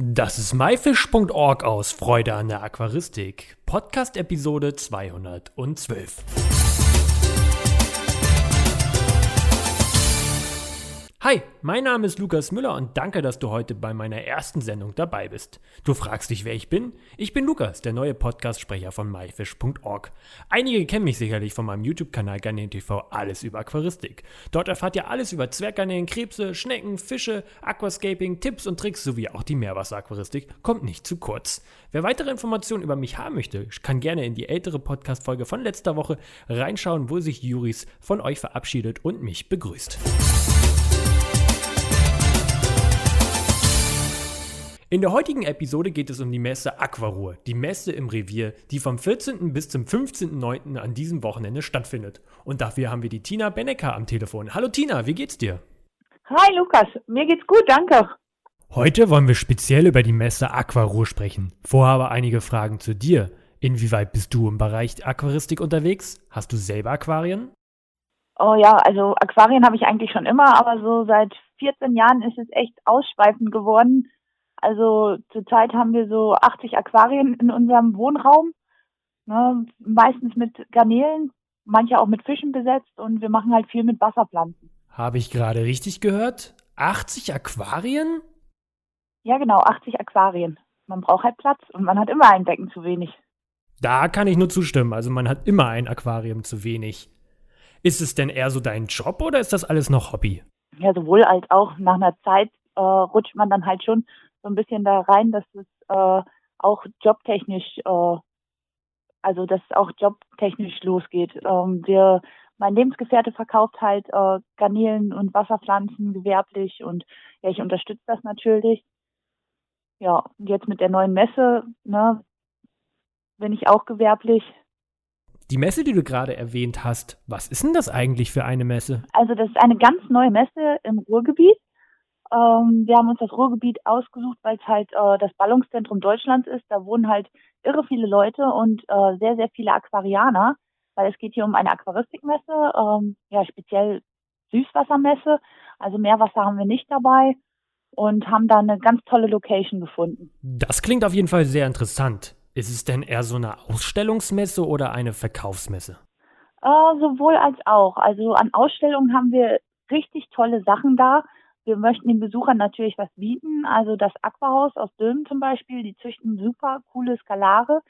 Das ist myfish.org aus Freude an der Aquaristik. Podcast Episode 212. Hi, mein Name ist Lukas Müller und danke, dass du heute bei meiner ersten Sendung dabei bist. Du fragst dich, wer ich bin? Ich bin Lukas, der neue Podcast-Sprecher von myfish.org. Einige kennen mich sicherlich von meinem YouTube-Kanal Garnelen TV Alles über Aquaristik. Dort erfahrt ihr alles über Zwerggarnelen, Krebse, Schnecken, Fische, Aquascaping, Tipps und Tricks sowie auch die Meerwasseraquaristik kommt nicht zu kurz. Wer weitere Informationen über mich haben möchte, kann gerne in die ältere Podcast-Folge von letzter Woche reinschauen, wo sich Juris von euch verabschiedet und mich begrüßt. In der heutigen Episode geht es um die Messe Aquaruhr, die Messe im Revier, die vom 14. bis zum 15.09. an diesem Wochenende stattfindet. Und dafür haben wir die Tina Bennecker am Telefon. Hallo Tina, wie geht's dir? Hi Lukas, mir geht's gut, danke. Heute wollen wir speziell über die Messe Aquaruhr sprechen. Vorher aber einige Fragen zu dir. Inwieweit bist du im Bereich Aquaristik unterwegs? Hast du selber Aquarien? Oh ja, also Aquarien habe ich eigentlich schon immer, aber so seit 14 Jahren ist es echt ausschweifend geworden also zurzeit haben wir so 80 Aquarien in unserem Wohnraum, ne, meistens mit Garnelen, manche auch mit Fischen besetzt und wir machen halt viel mit Wasserpflanzen. Habe ich gerade richtig gehört? 80 Aquarien? Ja, genau, 80 Aquarien. Man braucht halt Platz und man hat immer ein Becken zu wenig. Da kann ich nur zustimmen. Also man hat immer ein Aquarium zu wenig. Ist es denn eher so dein Job oder ist das alles noch Hobby? Ja, sowohl als auch nach einer Zeit äh, rutscht man dann halt schon so ein bisschen da rein, dass es äh, auch jobtechnisch, äh, also dass es auch jobtechnisch losgeht. Ähm, wir, mein Lebensgefährte verkauft halt äh, Garnelen und Wasserpflanzen gewerblich und ja, ich unterstütze das natürlich. Ja, und jetzt mit der neuen Messe, ne, bin ich auch gewerblich. Die Messe, die du gerade erwähnt hast, was ist denn das eigentlich für eine Messe? Also das ist eine ganz neue Messe im Ruhrgebiet. Ähm, wir haben uns das Ruhrgebiet ausgesucht, weil es halt äh, das Ballungszentrum Deutschlands ist. Da wohnen halt irre viele Leute und äh, sehr, sehr viele Aquarianer, weil es geht hier um eine Aquaristikmesse, ähm, ja, speziell Süßwassermesse. Also Meerwasser haben wir nicht dabei und haben da eine ganz tolle Location gefunden. Das klingt auf jeden Fall sehr interessant. Ist es denn eher so eine Ausstellungsmesse oder eine Verkaufsmesse? Äh, sowohl als auch. Also an Ausstellungen haben wir richtig tolle Sachen da. Wir möchten den Besuchern natürlich was bieten. Also das Aquahaus aus Dülmen zum Beispiel, die züchten super coole Skalare,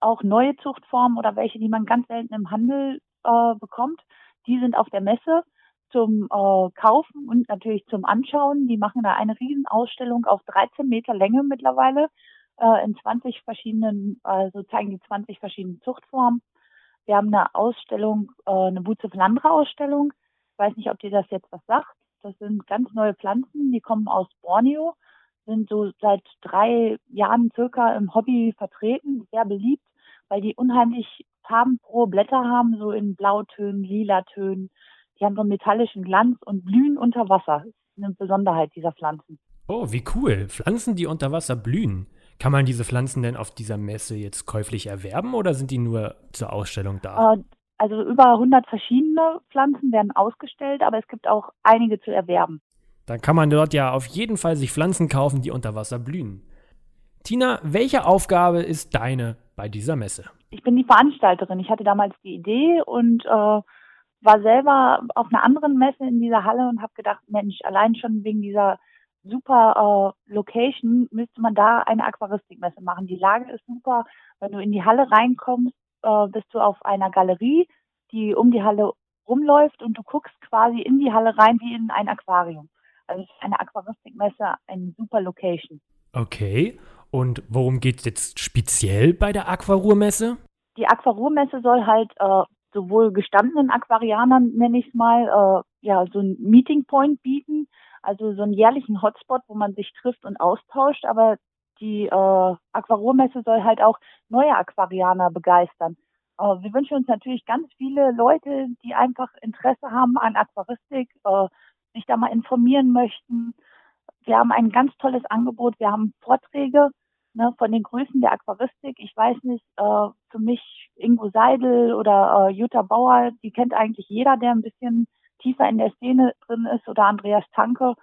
auch neue Zuchtformen oder welche, die man ganz selten im Handel äh, bekommt. Die sind auf der Messe zum äh, Kaufen und natürlich zum Anschauen. Die machen da eine Riesenausstellung auf 13 Meter Länge mittlerweile äh, in 20 verschiedenen, also zeigen die 20 verschiedenen Zuchtformen. Wir haben eine Ausstellung, äh, eine Buze Flandre Ausstellung. Ich weiß nicht, ob dir das jetzt was sagt. Das sind ganz neue Pflanzen, die kommen aus Borneo, sind so seit drei Jahren circa im Hobby vertreten, sehr beliebt, weil die unheimlich farbenfrohe Blätter haben, so in Blautönen, Lilatönen. Die haben so einen metallischen Glanz und blühen unter Wasser. Das ist eine Besonderheit dieser Pflanzen. Oh, wie cool. Pflanzen, die unter Wasser blühen. Kann man diese Pflanzen denn auf dieser Messe jetzt käuflich erwerben oder sind die nur zur Ausstellung da? Äh, also über 100 verschiedene Pflanzen werden ausgestellt, aber es gibt auch einige zu erwerben. Dann kann man dort ja auf jeden Fall sich Pflanzen kaufen, die unter Wasser blühen. Tina, welche Aufgabe ist deine bei dieser Messe? Ich bin die Veranstalterin. Ich hatte damals die Idee und äh, war selber auf einer anderen Messe in dieser Halle und habe gedacht, Mensch, allein schon wegen dieser super äh, Location müsste man da eine Aquaristikmesse machen. Die Lage ist super. Wenn du in die Halle reinkommst, äh, bist du auf einer Galerie, die um die Halle rumläuft und du guckst quasi in die Halle rein wie in ein Aquarium. Also eine Aquaristikmesse, eine super Location. Okay. Und worum geht es jetzt speziell bei der Aquaruhrmesse? Die Aquaruhrmesse soll halt äh, sowohl gestandenen Aquarianern, nenne ich es mal, äh, ja, so ein Meeting Point bieten, also so einen jährlichen Hotspot, wo man sich trifft und austauscht, aber die äh, Aquarurmesse soll halt auch neue Aquarianer begeistern. Äh, wir wünschen uns natürlich ganz viele Leute, die einfach Interesse haben an Aquaristik, äh, sich da mal informieren möchten. Wir haben ein ganz tolles Angebot. Wir haben Vorträge ne, von den Größen der Aquaristik. Ich weiß nicht, äh, für mich Ingo Seidel oder äh, Jutta Bauer, die kennt eigentlich jeder, der ein bisschen tiefer in der Szene drin ist, oder Andreas Tanke.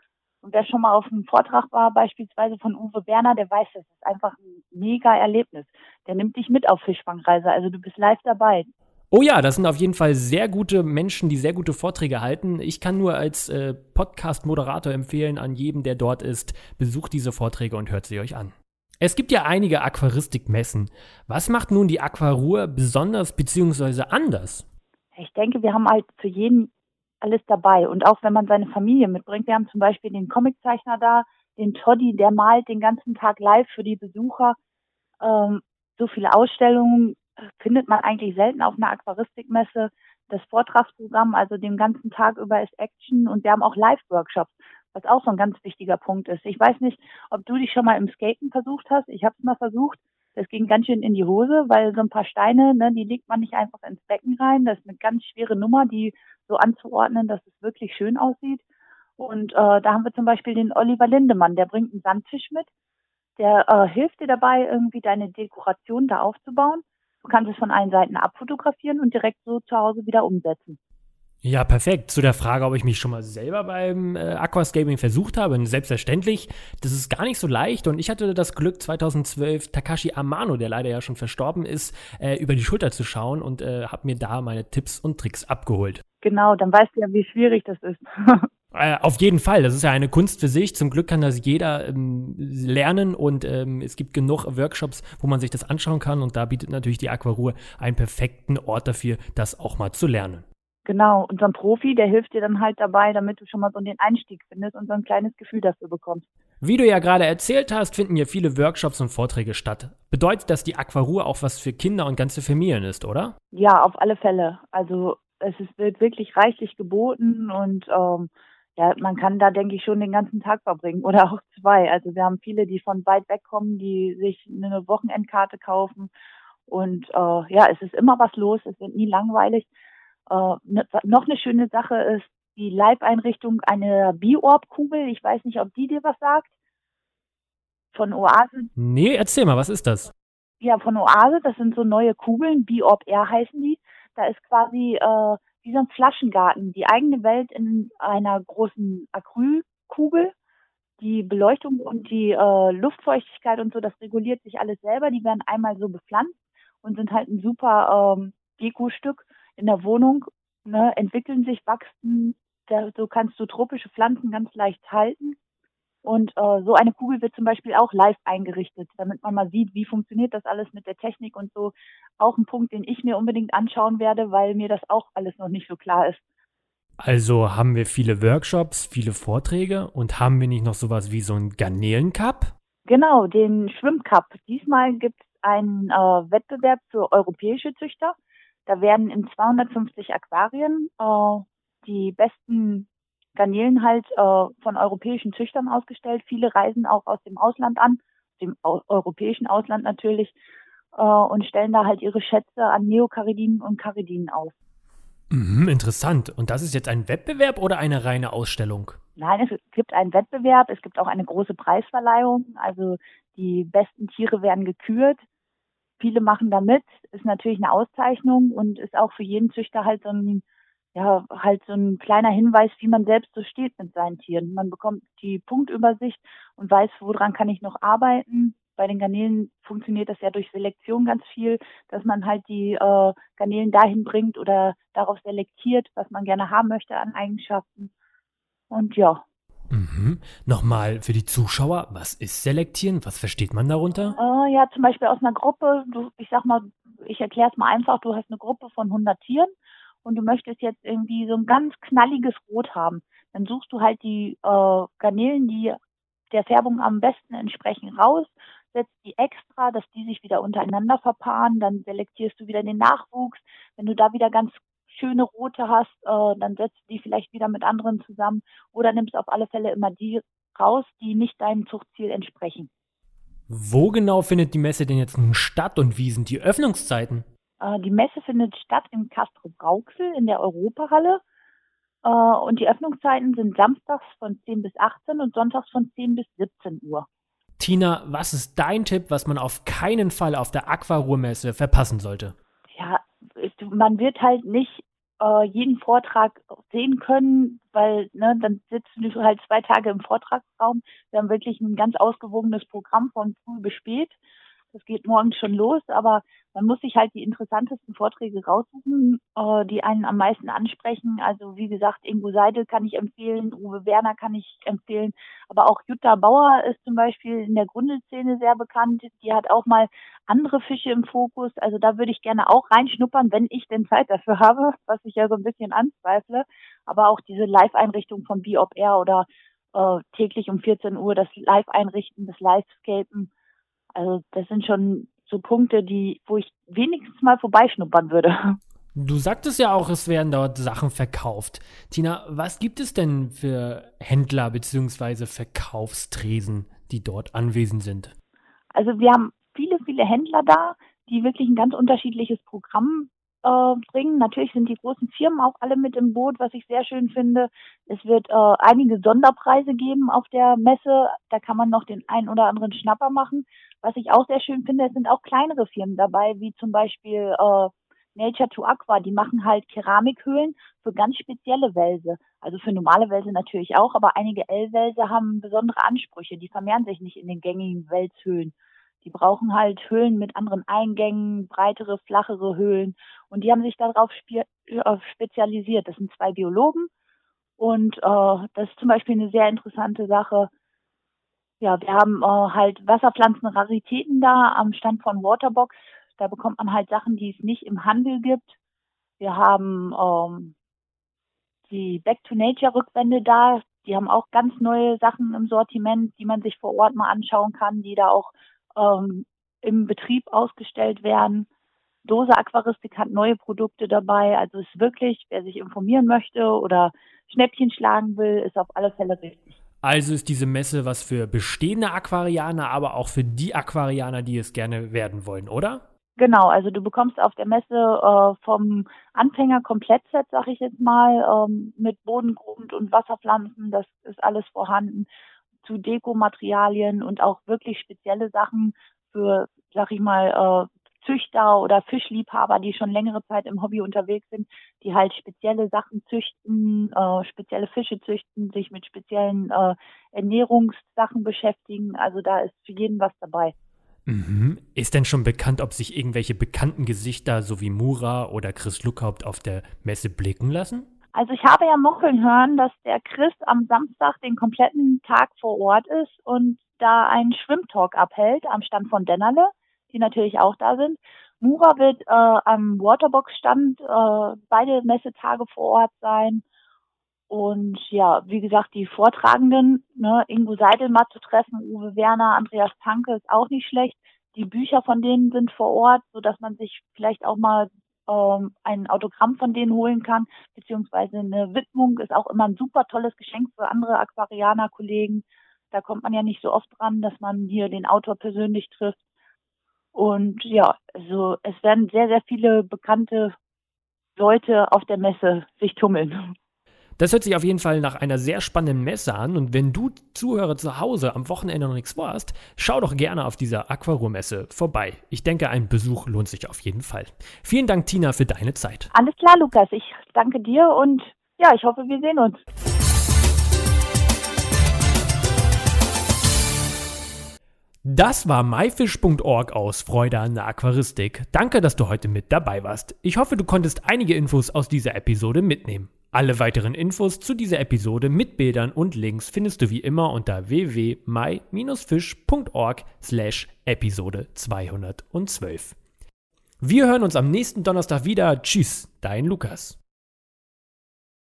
Und wer schon mal auf einem Vortrag war, beispielsweise von Uwe Werner, der weiß, das ist einfach ein mega Erlebnis. Der nimmt dich mit auf Fischfangreise, also du bist live dabei. Oh ja, das sind auf jeden Fall sehr gute Menschen, die sehr gute Vorträge halten. Ich kann nur als äh, Podcast-Moderator empfehlen an jedem, der dort ist, besucht diese Vorträge und hört sie euch an. Es gibt ja einige Aquaristikmessen. Was macht nun die Aquaruhr besonders bzw. anders? Ich denke, wir haben halt für jeden alles dabei. Und auch wenn man seine Familie mitbringt, wir haben zum Beispiel den Comiczeichner da, den Toddy, der malt den ganzen Tag live für die Besucher. Ähm, so viele Ausstellungen, findet man eigentlich selten auf einer Aquaristikmesse. Das Vortragsprogramm, also den ganzen Tag über ist Action und wir haben auch Live-Workshops, was auch so ein ganz wichtiger Punkt ist. Ich weiß nicht, ob du dich schon mal im Skaten versucht hast. Ich habe es mal versucht. Das ging ganz schön in die Hose, weil so ein paar Steine, ne, die legt man nicht einfach ins Becken rein. Das ist eine ganz schwere Nummer, die so anzuordnen, dass es wirklich schön aussieht. Und äh, da haben wir zum Beispiel den Oliver Lindemann, der bringt einen Sandfisch mit. Der äh, hilft dir dabei, irgendwie deine Dekoration da aufzubauen. Du kannst es von allen Seiten abfotografieren und direkt so zu Hause wieder umsetzen. Ja, perfekt. Zu der Frage, ob ich mich schon mal selber beim äh, Aquascaping versucht habe. Selbstverständlich, das ist gar nicht so leicht. Und ich hatte das Glück, 2012 Takashi Amano, der leider ja schon verstorben ist, äh, über die Schulter zu schauen und äh, habe mir da meine Tipps und Tricks abgeholt. Genau, dann weißt du ja, wie schwierig das ist. Äh, auf jeden Fall, das ist ja eine Kunst für sich. Zum Glück kann das jeder ähm, lernen und ähm, es gibt genug Workshops, wo man sich das anschauen kann und da bietet natürlich die Aquaruhe einen perfekten Ort dafür, das auch mal zu lernen. Genau, und so ein Profi, der hilft dir dann halt dabei, damit du schon mal so den Einstieg findest und so ein kleines Gefühl dafür bekommst. Wie du ja gerade erzählt hast, finden hier viele Workshops und Vorträge statt. Bedeutet das, die Aquaruhe auch was für Kinder und ganze Familien ist, oder? Ja, auf alle Fälle. Also es ist, wird wirklich reichlich geboten und ähm, ja, man kann da, denke ich, schon den ganzen Tag verbringen oder auch zwei. Also wir haben viele, die von weit weg kommen, die sich eine Wochenendkarte kaufen. Und äh, ja, es ist immer was los, es wird nie langweilig. Äh, ne, noch eine schöne Sache ist die Live-Einrichtung einer Biorb-Kugel. Ich weiß nicht, ob die dir was sagt. Von Oase. Nee, erzähl mal, was ist das? Ja, von Oase, das sind so neue Kugeln, Biorb R heißen die. Da ist quasi äh, wie so ein Flaschengarten, die eigene Welt in einer großen Acrylkugel. Die Beleuchtung und die äh, Luftfeuchtigkeit und so, das reguliert sich alles selber. Die werden einmal so bepflanzt und sind halt ein super ähm, Deko-Stück in der Wohnung. Ne, entwickeln sich, wachsen. Da, so kannst du tropische Pflanzen ganz leicht halten. Und äh, so eine Kugel wird zum Beispiel auch live eingerichtet, damit man mal sieht, wie funktioniert das alles mit der Technik und so. Auch ein Punkt, den ich mir unbedingt anschauen werde, weil mir das auch alles noch nicht so klar ist. Also haben wir viele Workshops, viele Vorträge und haben wir nicht noch sowas wie so einen Garnelencup? Genau, den Schwimmcup. Diesmal gibt es einen äh, Wettbewerb für europäische Züchter. Da werden in 250 Aquarien äh, die besten Garnelen halt äh, von europäischen Züchtern ausgestellt. Viele reisen auch aus dem Ausland an, dem europäischen Ausland natürlich, äh, und stellen da halt ihre Schätze an Neokaridinen und Karidinen aus. Mhm, interessant. Und das ist jetzt ein Wettbewerb oder eine reine Ausstellung? Nein, es gibt einen Wettbewerb, es gibt auch eine große Preisverleihung. Also die besten Tiere werden gekürt. Viele machen da mit, ist natürlich eine Auszeichnung und ist auch für jeden Züchter halt so ein ja, halt so ein kleiner Hinweis, wie man selbst so steht mit seinen Tieren. Man bekommt die Punktübersicht und weiß, woran kann ich noch arbeiten. Bei den Garnelen funktioniert das ja durch Selektion ganz viel, dass man halt die äh, Garnelen dahin bringt oder darauf selektiert, was man gerne haben möchte an Eigenschaften. Und ja. Mhm. Nochmal für die Zuschauer, was ist Selektieren? Was versteht man darunter? Äh, ja, zum Beispiel aus einer Gruppe, du, ich sag mal, ich erkläre es mal einfach, du hast eine Gruppe von 100 Tieren und du möchtest jetzt irgendwie so ein ganz knalliges Rot haben, dann suchst du halt die äh, Garnelen, die der Färbung am besten entsprechen, raus, setzt die extra, dass die sich wieder untereinander verpaaren, dann selektierst du wieder den Nachwuchs. Wenn du da wieder ganz schöne rote hast, äh, dann setzt die vielleicht wieder mit anderen zusammen oder nimmst auf alle Fälle immer die raus, die nicht deinem Zuchtziel entsprechen. Wo genau findet die Messe denn jetzt nun statt und wie sind die Öffnungszeiten? Äh, die Messe findet statt im Castro Brauxel in der Europahalle. Äh, und die Öffnungszeiten sind samstags von 10 bis 18 und sonntags von 10 bis 17 Uhr. Tina, was ist dein Tipp, was man auf keinen Fall auf der Aquaruhrmesse verpassen sollte? Ja, man wird halt nicht äh, jeden Vortrag sehen können, weil ne, dann sitzen du halt zwei Tage im Vortragsraum. Wir haben wirklich ein ganz ausgewogenes Programm von früh bis spät. Das geht morgens schon los, aber man muss sich halt die interessantesten Vorträge raussuchen, äh, die einen am meisten ansprechen. Also wie gesagt, Ingo Seidel kann ich empfehlen, Uwe Werner kann ich empfehlen, aber auch Jutta Bauer ist zum Beispiel in der Grundelszene sehr bekannt. Die hat auch mal andere Fische im Fokus. Also da würde ich gerne auch reinschnuppern, wenn ich denn Zeit dafür habe, was ich ja so ein bisschen anzweifle. Aber auch diese Live-Einrichtung von Biop Air oder äh, täglich um 14 Uhr das Live-Einrichten, das Livescapen also das sind schon so Punkte, die, wo ich wenigstens mal vorbeischnuppern würde. Du sagtest ja auch, es werden dort Sachen verkauft. Tina, was gibt es denn für Händler bzw. Verkaufstresen, die dort anwesend sind? Also wir haben viele, viele Händler da, die wirklich ein ganz unterschiedliches Programm äh, bringen. Natürlich sind die großen Firmen auch alle mit im Boot, was ich sehr schön finde. Es wird äh, einige Sonderpreise geben auf der Messe. Da kann man noch den einen oder anderen Schnapper machen. Was ich auch sehr schön finde, es sind auch kleinere Firmen dabei, wie zum Beispiel äh, Nature to Aqua. Die machen halt Keramikhöhlen für ganz spezielle Wälse. Also für normale Wälse natürlich auch, aber einige L-Wälse haben besondere Ansprüche. Die vermehren sich nicht in den gängigen Wälzhöhlen. Die brauchen halt Höhlen mit anderen Eingängen, breitere, flachere Höhlen. Und die haben sich darauf äh, spezialisiert. Das sind zwei Biologen. Und äh, das ist zum Beispiel eine sehr interessante Sache. Ja, wir haben äh, halt Wasserpflanzen-Raritäten da am Stand von Waterbox. Da bekommt man halt Sachen, die es nicht im Handel gibt. Wir haben ähm, die Back to Nature Rückwände da. Die haben auch ganz neue Sachen im Sortiment, die man sich vor Ort mal anschauen kann, die da auch ähm, im Betrieb ausgestellt werden. Dose Aquaristik hat neue Produkte dabei. Also ist wirklich, wer sich informieren möchte oder Schnäppchen schlagen will, ist auf alle Fälle richtig. Also ist diese Messe was für bestehende Aquarianer, aber auch für die Aquarianer, die es gerne werden wollen, oder? Genau, also du bekommst auf der Messe äh, vom Anfänger Komplettset, sag ich jetzt mal, ähm, mit Bodengrund und Wasserpflanzen, das ist alles vorhanden zu Dekomaterialien und auch wirklich spezielle Sachen für, sag ich mal, äh, Züchter oder Fischliebhaber, die schon längere Zeit im Hobby unterwegs sind, die halt spezielle Sachen züchten, äh, spezielle Fische züchten, sich mit speziellen äh, Ernährungssachen beschäftigen. Also da ist für jeden was dabei. Mhm. Ist denn schon bekannt, ob sich irgendwelche bekannten Gesichter so wie Mura oder Chris Luckhaupt auf der Messe blicken lassen? Also ich habe ja mockeln hören, dass der Chris am Samstag den kompletten Tag vor Ort ist und da einen Schwimmtalk abhält am Stand von Dennerle, die natürlich auch da sind. Mura wird äh, am Waterbox-Stand äh, beide Messetage vor Ort sein. Und ja, wie gesagt, die Vortragenden, ne, Ingo Seidel mal zu treffen, Uwe Werner, Andreas Tanke ist auch nicht schlecht. Die Bücher von denen sind vor Ort, so dass man sich vielleicht auch mal ähm, ein Autogramm von denen holen kann, beziehungsweise eine Widmung ist auch immer ein super tolles Geschenk für andere Aquarianer-Kollegen. Da kommt man ja nicht so oft dran, dass man hier den Autor persönlich trifft. Und ja, also es werden sehr, sehr viele bekannte Leute auf der Messe sich tummeln. Das hört sich auf jeden Fall nach einer sehr spannenden Messe an. Und wenn du Zuhörer zu Hause am Wochenende noch nichts vorhast, schau doch gerne auf dieser Aquaruhr-Messe vorbei. Ich denke, ein Besuch lohnt sich auf jeden Fall. Vielen Dank, Tina, für deine Zeit. Alles klar, Lukas. Ich danke dir und ja, ich hoffe, wir sehen uns. Das war myfish.org aus Freude an der Aquaristik. Danke, dass du heute mit dabei warst. Ich hoffe, du konntest einige Infos aus dieser Episode mitnehmen. Alle weiteren Infos zu dieser Episode mit Bildern und Links findest du wie immer unter www.my-fish.org slash Episode 212. Wir hören uns am nächsten Donnerstag wieder. Tschüss, dein Lukas.